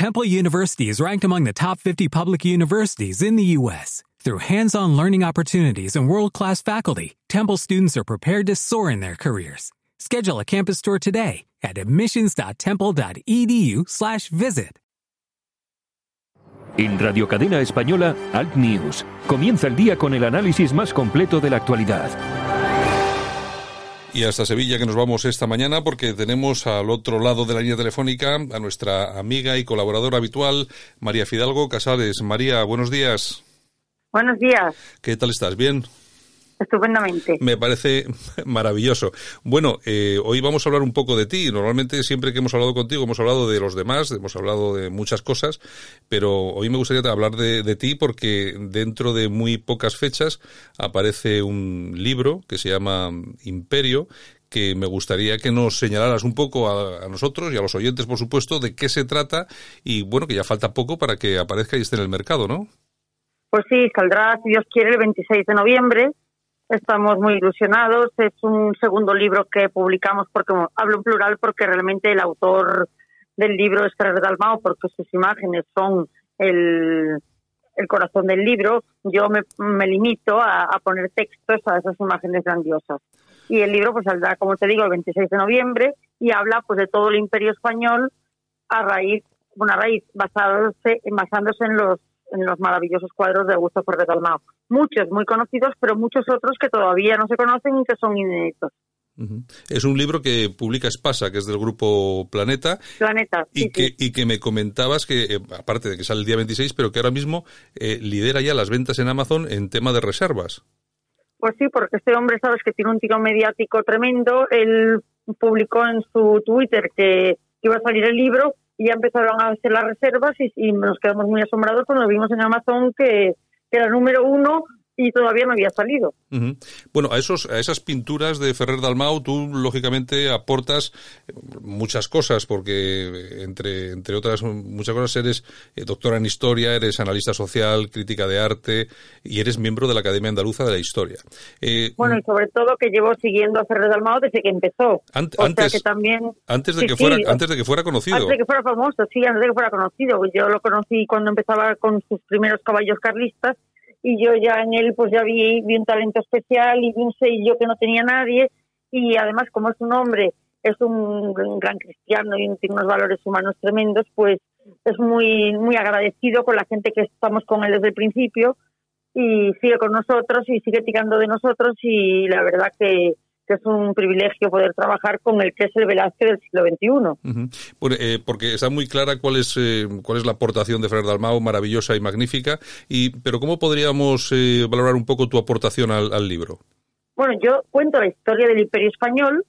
Temple University is ranked among the top 50 public universities in the U.S. Through hands-on learning opportunities and world-class faculty, Temple students are prepared to soar in their careers. Schedule a campus tour today at admissions.temple.edu/visit. En Radio Cadena Española, Alt News. Comienza el día con el análisis más completo de la actualidad. Y hasta Sevilla que nos vamos esta mañana porque tenemos al otro lado de la línea telefónica a nuestra amiga y colaboradora habitual, María Fidalgo Casares. María, buenos días. Buenos días. ¿Qué tal estás? ¿Bien? Estupendamente. Me parece maravilloso. Bueno, eh, hoy vamos a hablar un poco de ti. Normalmente siempre que hemos hablado contigo hemos hablado de los demás, hemos hablado de muchas cosas, pero hoy me gustaría hablar de, de ti porque dentro de muy pocas fechas aparece un libro que se llama Imperio, que me gustaría que nos señalaras un poco a, a, nosotros y a los oyentes, por supuesto, de qué se trata y bueno, que ya falta poco para que aparezca y esté en el mercado, ¿no? Pues sí, saldrá, si Dios quiere, el 26 de noviembre. Estamos muy ilusionados. Es un segundo libro que publicamos porque hablo en plural porque realmente el autor del libro es Ferrer Dalmao porque sus imágenes son el, el corazón del libro. Yo me, limito a, a, poner textos a esas imágenes grandiosas. Y el libro pues saldrá, como te digo, el 26 de noviembre y habla pues de todo el imperio español a raíz, una raíz basándose, basándose en los en los maravillosos cuadros de Augusto Ferrer Dalmao. Muchos muy conocidos, pero muchos otros que todavía no se conocen y que son inéditos. Uh -huh. Es un libro que publica Espasa, que es del grupo Planeta. Planeta, y sí, que, sí. Y que me comentabas que, eh, aparte de que sale el día 26, pero que ahora mismo eh, lidera ya las ventas en Amazon en tema de reservas. Pues sí, porque este hombre, sabes, que tiene un tiro mediático tremendo. Él publicó en su Twitter que iba a salir el libro y ya empezaron a hacer las reservas y, y nos quedamos muy asombrados cuando vimos en Amazon que, que era número uno y todavía no había salido. Uh -huh. Bueno, a esos a esas pinturas de Ferrer Dalmau tú lógicamente aportas muchas cosas porque entre entre otras muchas cosas eres eh, doctora en historia, eres analista social, crítica de arte y eres miembro de la Academia Andaluza de la Historia. Eh, bueno, y sobre todo que llevo siguiendo a Ferrer Dalmau desde que empezó. An o antes, sea que también antes de sí, que fuera sí, antes de que fuera conocido. Antes de que fuera famoso, sí, antes de que fuera conocido. Yo lo conocí cuando empezaba con sus primeros caballos carlistas y yo ya en él pues ya vi, vi un talento especial y vi un sello que no tenía nadie. Y además como es un hombre, es un gran cristiano y tiene unos valores humanos tremendos, pues es muy muy agradecido con la gente que estamos con él desde el principio y sigue con nosotros y sigue tirando de nosotros y la verdad que que es un privilegio poder trabajar con el que es el Velázquez del siglo XXI. Uh -huh. Por, eh, porque está muy clara cuál es eh, cuál es la aportación de Ferrer Dalmau, maravillosa y magnífica. Y pero cómo podríamos eh, valorar un poco tu aportación al, al, libro. Bueno, yo cuento la historia del Imperio español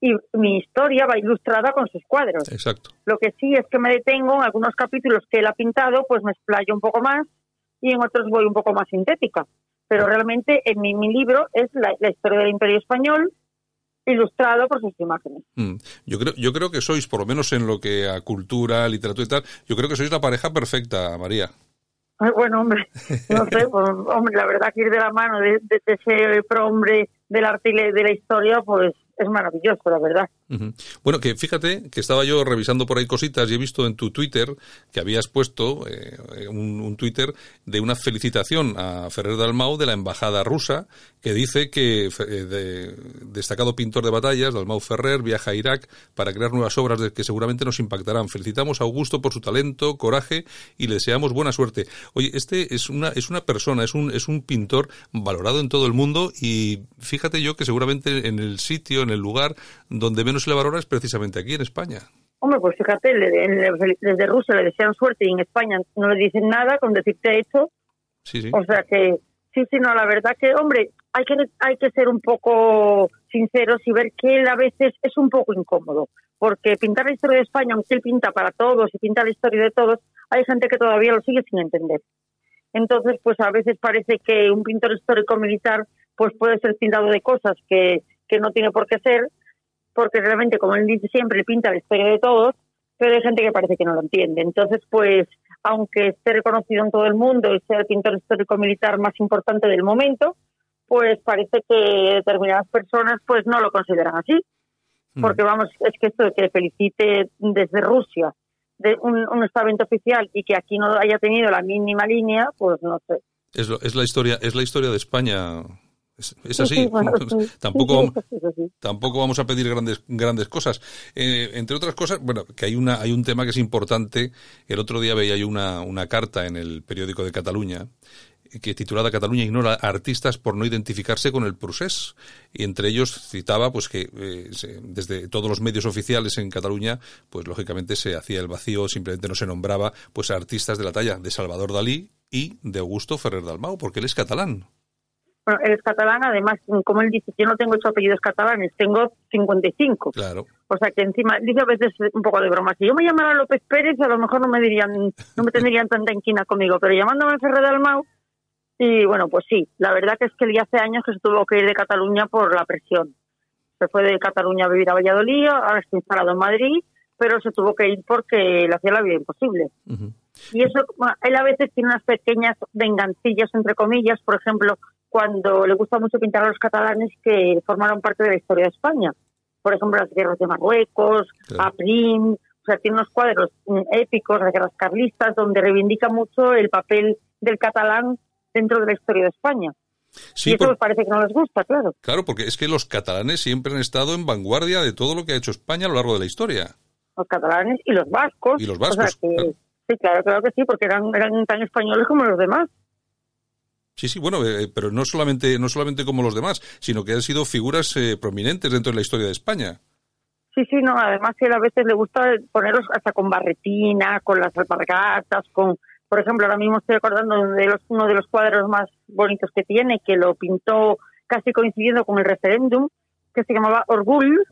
y mi historia va ilustrada con sus cuadros. Exacto. Lo que sí es que me detengo en algunos capítulos que él ha pintado, pues me explayo un poco más y en otros voy un poco más sintética pero realmente en mi, mi libro es la, la, historia del Imperio Español ilustrado por sus imágenes. Mm. Yo creo, yo creo que sois, por lo menos en lo que a cultura, literatura y tal, yo creo que sois la pareja perfecta, María. Ay, bueno, hombre, no sé, pues, hombre, la verdad que ir de la mano de, de, de ese hombre del arte y de la historia, pues es maravilloso, la verdad. Bueno, que fíjate que estaba yo revisando por ahí cositas y he visto en tu Twitter que habías puesto eh, un, un, Twitter de una felicitación a Ferrer Dalmau de la embajada rusa que dice que eh, de, destacado pintor de batallas, Dalmau Ferrer, viaja a Irak para crear nuevas obras de que seguramente nos impactarán. Felicitamos a Augusto por su talento, coraje y le deseamos buena suerte. Oye, este es una es una persona, es un es un pintor valorado en todo el mundo y fíjate yo que seguramente en el sitio en el lugar donde menos se le valora es precisamente aquí en España. Hombre, pues fíjate, desde Rusia le desean suerte y en España no le dicen nada con decirte esto. Sí, sí. O sea que, sí, sí, no, la verdad que, hombre, hay que, hay que ser un poco sinceros y ver que él a veces es un poco incómodo. Porque pintar la historia de España, aunque él pinta para todos y pinta la historia de todos, hay gente que todavía lo sigue sin entender. Entonces, pues a veces parece que un pintor histórico militar pues puede ser pintado de cosas que que no tiene por qué ser, porque realmente, como él dice siempre, pinta la historia de todos, pero hay gente que parece que no lo entiende. Entonces, pues, aunque esté reconocido en todo el mundo y sea el pintor histórico militar más importante del momento, pues parece que determinadas personas pues no lo consideran así. Porque vamos, es que esto de que felicite desde Rusia de un, un estamento oficial y que aquí no haya tenido la mínima línea, pues no sé. Es, es la historia, es la historia de España. Es, así. tampoco, tampoco vamos a pedir grandes, grandes cosas. Eh, entre otras cosas, bueno, que hay una, hay un tema que es importante. El otro día veía yo una, una carta en el periódico de Cataluña que titulada Cataluña ignora artistas por no identificarse con el procés y entre ellos citaba pues que eh, desde todos los medios oficiales en Cataluña pues lógicamente se hacía el vacío simplemente no se nombraba pues a artistas de la talla de Salvador Dalí y de Augusto Ferrer Dalmau porque él es catalán bueno, él es catalán, además, como él dice, yo no tengo ocho apellidos catalanes, tengo 55. Claro. O sea que encima, dice a veces un poco de broma, si yo me llamara López Pérez, a lo mejor no me dirían, no me tendrían tanta inquina conmigo, pero llamándome Ferrer Dalmau, y bueno, pues sí, la verdad que es que él ya hace años que se tuvo que ir de Cataluña por la presión. Se fue de Cataluña a vivir a Valladolid, ahora está instalado en Madrid, pero se tuvo que ir porque le hacía la vida imposible. Y eso, él a veces tiene unas pequeñas vengancillas, entre comillas, por ejemplo, cuando le gusta mucho pintar a los catalanes que formaron parte de la historia de España. Por ejemplo, las guerras de Marruecos, Prim, o sea, tiene unos cuadros mm, épicos, las guerras carlistas, donde reivindica mucho el papel del catalán dentro de la historia de España. Sí, y eso me parece que no les gusta, claro. Claro, porque es que los catalanes siempre han estado en vanguardia de todo lo que ha hecho España a lo largo de la historia. Los catalanes y los vascos. Y los vascos. Sí, claro, claro que sí, porque eran, eran tan españoles como los demás. Sí, sí, bueno, eh, pero no solamente, no solamente como los demás, sino que han sido figuras eh, prominentes dentro de la historia de España. Sí, sí, no, además que a veces le gusta ponerlos hasta con barretina, con las alpargatas, con, por ejemplo, ahora mismo estoy acordando de los, uno de los cuadros más bonitos que tiene, que lo pintó casi coincidiendo con el referéndum, que se llamaba Orgul,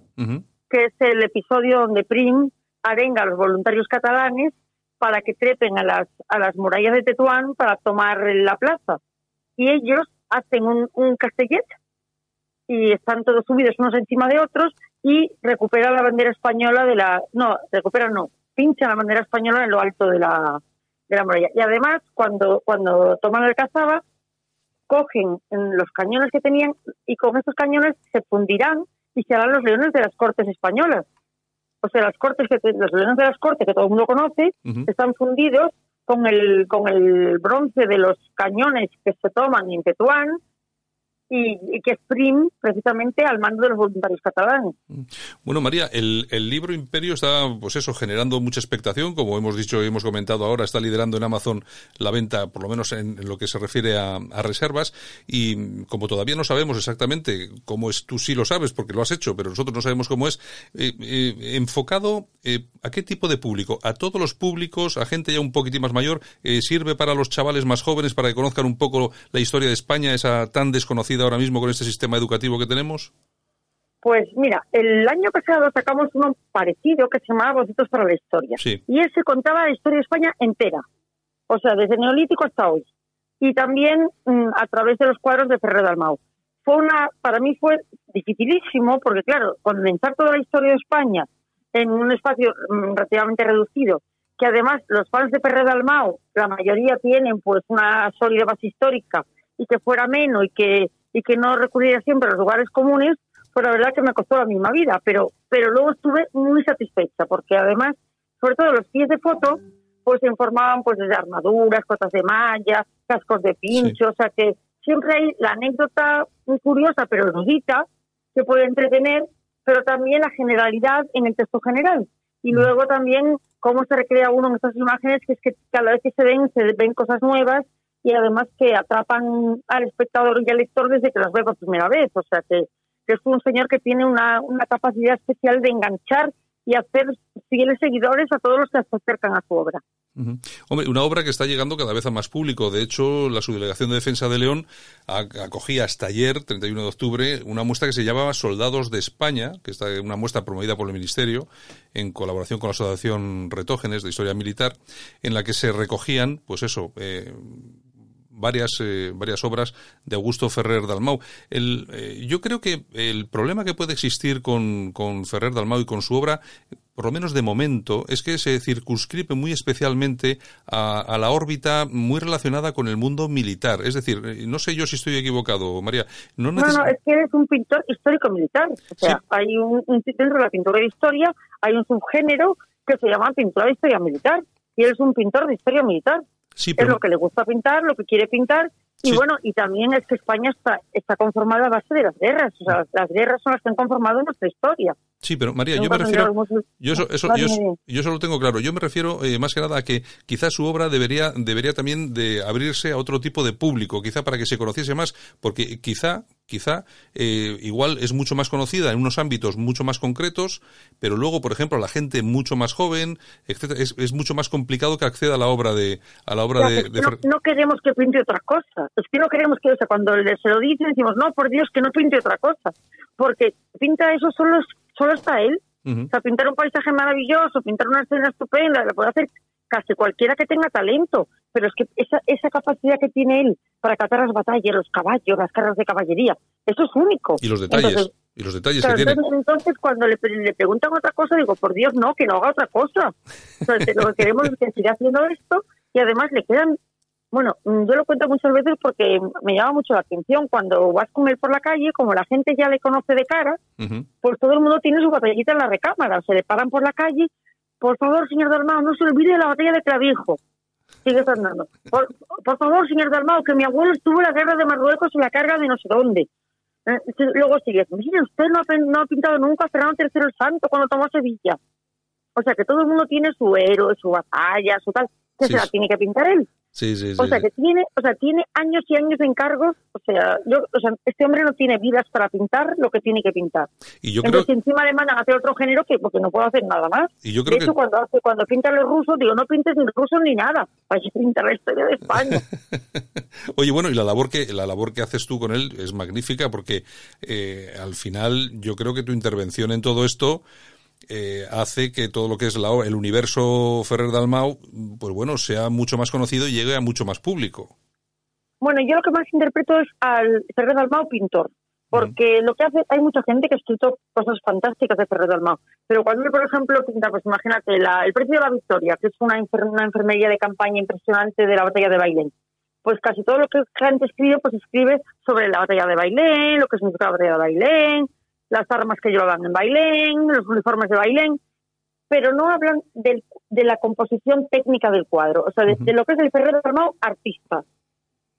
que es el episodio donde Prim arenga a los voluntarios catalanes para que trepen a las, a las murallas de Tetuán para tomar la plaza y ellos hacen un, un castellet y están todos subidos unos encima de otros y recuperan la bandera española de la... No, recuperan no, pinchan la bandera española en lo alto de la, de la muralla. Y además, cuando, cuando toman el cazaba, cogen los cañones que tenían y con estos cañones se fundirán y se harán los leones de las cortes españolas. O sea, las cortes que los leones de las cortes que todo el mundo conoce están fundidos con el, con el bronce de los cañones que se toman en Tetuán y, que es PRIM precisamente al mando de los voluntarios catalanes. Bueno, María, el, el, libro Imperio está, pues eso, generando mucha expectación, como hemos dicho y hemos comentado ahora, está liderando en Amazon la venta, por lo menos en, lo que se refiere a, reservas, y como todavía no sabemos exactamente cómo es, tú sí lo sabes porque lo has hecho, pero nosotros no sabemos cómo es, eh, eh, enfocado eh, a qué tipo de público, a todos los públicos, a gente ya un poquitín más mayor, sirve para los chavales más jóvenes para que conozcan un poco la historia de España, esa tan desconocida ahora mismo con este sistema educativo que tenemos? Pues mira, el año pasado sacamos uno parecido que se llamaba Bocetos para la Historia. Y ese contaba la historia de España entera. O sea, desde el Neolítico hasta hoy. Y también mm, a través de los cuadros de Ferrer Dalmau. Fue una, para mí fue dificilísimo porque, claro, condensar toda la historia de España en un espacio mm, relativamente reducido, que además los fans de Ferrer Dalmau, la mayoría tienen pues una sólida base histórica y que fuera menos y que y que no recurriera siempre a los lugares comunes, pues la verdad que me costó la misma vida, pero, pero luego estuve muy satisfecha, porque además, sobre todo los pies de foto, pues se informaban pues desde armaduras, cotas de malla, cascos de pincho, o sea que siempre hay la anécdota muy curiosa pero erudita que puede entretener, pero también la generalidad en el texto general. Y mm. luego también cómo se recrea uno en estas imágenes, que es que cada vez que se ven, se ven cosas nuevas y además que atrapan al espectador y al lector desde que las ve por primera vez. O sea, que, es un señor que tiene una, una capacidad especial de enganchar y hacer fieles seguidores a todos los que se acercan a su obra. Hombre, una obra que está llegando cada vez a más público. De hecho, la Subdelegación de Defensa de León acogía hasta ayer, 31 de octubre, una muestra que se llamaba Soldados de España, que está una muestra promovida por el Ministerio en colaboración con la Asociación Retógenes de Historia Militar, en la que se recogían, pues eso, eh, varias, eh, varias obras de Augusto Ferrer Dalmau. El, eh, yo creo que el problema que puede existir con, con Ferrer Dalmau y con su obra por lo menos de momento, es que se circunscribe muy especialmente a, la órbita muy relacionada con el mundo militar. Es decir, eh, no sé yo si estoy equivocado, María. No, no, es que eres un pintor histórico-militar. O sea, hay un, dentro de la pintura de historia hay un subgénero que se llama Pintura de Historia Militar. Y él es un pintor de historia militar. Sí, Es lo que le gusta pintar, lo que quiere pintar. Y Sí. bueno, y también es que España está, está conformada a base de las guerras. O sea, las guerras son las que han conformado nuestra historia. Sí, pero María, yo me refiero, yo eso, eso, yo, eso lo tengo claro. Yo me refiero eh, más que nada a que quizás su obra debería, debería también de abrirse a otro tipo de público, quizá para que se conociese más, porque quizá, quizá eh, igual es mucho más conocida en unos ámbitos mucho más concretos, pero luego, por ejemplo, la gente mucho más joven, etcétera, es, es mucho más complicado que acceda a la obra de, a la obra Ya, de, es que de no, queremos que pinte otra cosa. Es que no queremos que, o sea, cuando se lo dicen, decimos, no, por Dios, que no pinte otra cosa. Porque pinta eso solo, solo está él. Ujú. O sea, pintar un paisaje maravilloso, pintar una escena estupenda, lo puede hacer casi cualquiera que tenga talento. Pero es que esa, esa capacidad que tiene él para catar las batallas, los caballos, las cargas de caballería, eso es único. y los detalles, Entonces, y los detalles Claro, que tiene. entonces, entonces, cuando le, le preguntan otra cosa, digo, por Dios, no, que no haga otra cosa. Entonces, lo que queremos es que siga haciendo esto y además le quedan, bueno, mm, yo lo cuento muchas veces porque me llama mucho la atención. Cuando vas con él por la calle, como la gente ya le conoce de cara, pues todo el mundo tiene su batallita en la recámara. Se le paran por la calle, por favor, señor Dalmao, no se olvide de la batalla de Clavijo. Sigue andando. Por, por favor, señor Dalmao, que mi abuelo estuvo en la guerra de Marruecos en la carga de no sé dónde. Eh, luego sigue, mire, usted no ha, no ha pintado nunca a Fernando III el Santo cuando tomó Sevilla. O sea, que todo el mundo tiene su héroe, su batalla, su tal, que Sí, se la tiene que pintar él. Sí, sí, sí. O sea, que tiene, o sea, tiene años y años de encargos. O sea, yo, o sea, este hombre no tiene vidas para pintar lo que tiene que pintar. Y yo creo, Entonces, encima le mandan a hacer otro género que porque no puedo hacer nada más. y yo De creo que hecho, cuando hace, cuando pinta los rusos, digo, no pintes ni rusos ni nada. Vaya a pintar la historia de España. Oye, bueno, y la labor que la labor que haces tú con él es magnífica porque eh, al final yo creo que tu intervención en todo esto eh, hace que todo lo que es la, el universo Ferrer Dalmau, pues bueno, sea mucho más conocido y llegue a mucho más público. Bueno, yo lo que más interpreto es al Ferrer Dalmau pintor, porque lo que hace, hay mucha gente que ha escrito cosas fantásticas de Ferrer Dalmau, pero cuando él, por ejemplo, pinta, pues imagínate, la- el precio de la victoria, que es una, enfer- una enfermería de campaña impresionante de la batalla de Bailén, pues casi todo lo que gente escribe, pues escribe sobre la batalla de Bailén, lo que significa la batalla de Bailén, las armas que llevaban en Bailén, los uniformes de Bailén, pero no hablan del- de la composición técnica del cuadro, o sea, de, lo que es el Ferrer Dalmau artista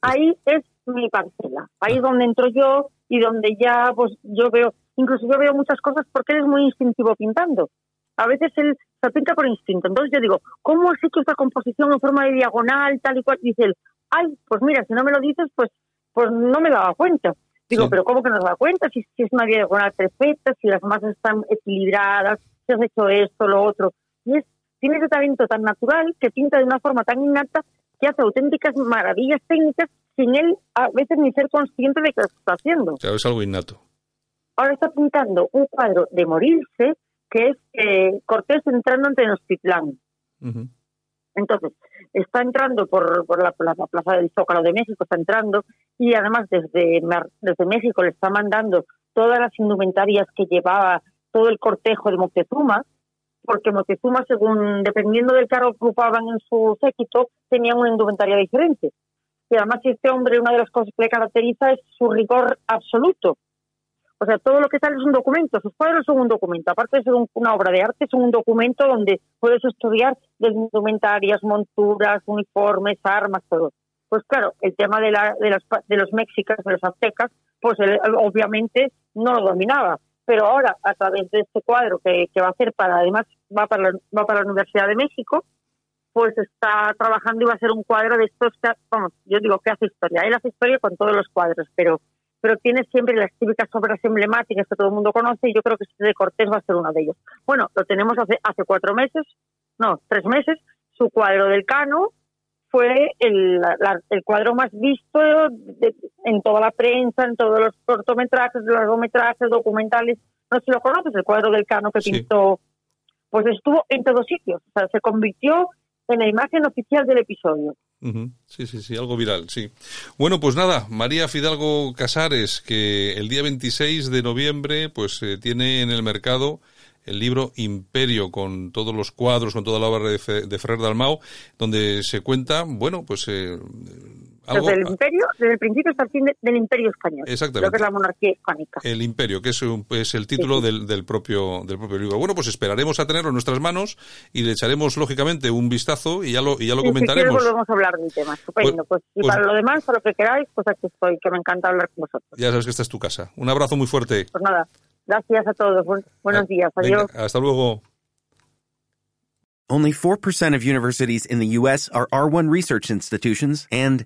ahí es mi parcela, ahí es donde entro yo y donde ya pues yo veo, incluso yo veo muchas cosas porque él es muy instintivo pintando. A veces él se pinta por instinto. Entonces yo digo, ¿cómo has hecho esta composición en forma de diagonal, tal y cual? Dice él, ay, pues mira, si no me lo dices, pues pues no me daba cuenta. Digo, Sí. pero ¿cómo que no se da cuenta? Si, si es una diagonal perfecta, si las masas están equilibradas, si has hecho esto, lo otro. Y es, tiene ese talento tan natural que pinta de una forma tan innata que hace auténticas maravillas técnicas sin él a veces ni ser consciente de que lo está haciendo. Claro, es algo innato. Ahora está pintando un cuadro de morirse que es eh, Cortés entrando en Tenochtitlán. Ujú. Entonces, está entrando por, por la, plaza del Zócalo de México, está entrando, y además desde, desde México le está mandando todas las indumentarias que llevaba todo el cortejo de Moctezuma, porque Moctezuma, según, dependiendo del cargo que ocupaban en su séquito, tenían una indumentaria diferente. Y además este hombre, una de las cosas que le caracteriza es su rigor absoluto. O sea, todo lo que sale es un documento, sus cuadros son un documento. Aparte de ser un- una obra de arte, son un documento donde puedes estudiar desde indumentarias, monturas, uniformes, armas, todo. Pues claro, el tema de, la, de, las, de los mexicas, de los aztecas, pues obviamente no lo dominaba. Pero ahora, a través de este cuadro que, que va a hacer para, además, va para, la, va para la Universidad de México, pues está trabajando y va a ser un cuadro de estos, vamos, yo digo que hace historia. Él hace historia con todos los cuadros, pero pero tiene siempre las típicas obras emblemáticas que todo el mundo conoce y yo creo que este de Cortés va a ser uno de ellos. Bueno, lo tenemos hace, hace cuatro meses, no, tres meses, su cuadro del Cano fue el, la- el cuadro más visto de- en toda la prensa, en todos los cortometrajes, largometrajes, documentales. No sé si lo conoces, el cuadro del Cano que Sí. pintó, pues estuvo en todos sitios, o sea, se convirtió en la imagen oficial del episodio. Sí, sí, sí, algo viral, sí. Bueno, pues nada, María Fidalgo Casares, que el día 26 de noviembre, pues eh, tiene en el mercado el libro Imperio, con todos los cuadros, con toda la obra de, Fe- de Ferrer Dalmau, donde se cuenta, bueno, pues eh, desde el imperio, desde el principio hasta el fin del imperio español. Exactamente. Lo que es la monarquía hispánica. El imperio, que es, es el título Del, del, propio, del propio libro. Bueno, pues esperaremos a tenerlo en nuestras manos y le echaremos, lógicamente, un vistazo y ya lo, y ya lo comentaremos. Si volvemos a hablar del tema. Estupendo. Pues, pues y pues para lo demás, para lo que queráis, pues aquí estoy, que me encanta hablar con vosotros. Ya sabes que esta es tu casa. Un abrazo muy fuerte. Pues nada, gracias a todos. buenos días. Adiós. Venga, hasta luego. Only 4% of universities in the U.S. are R1 research institutions, and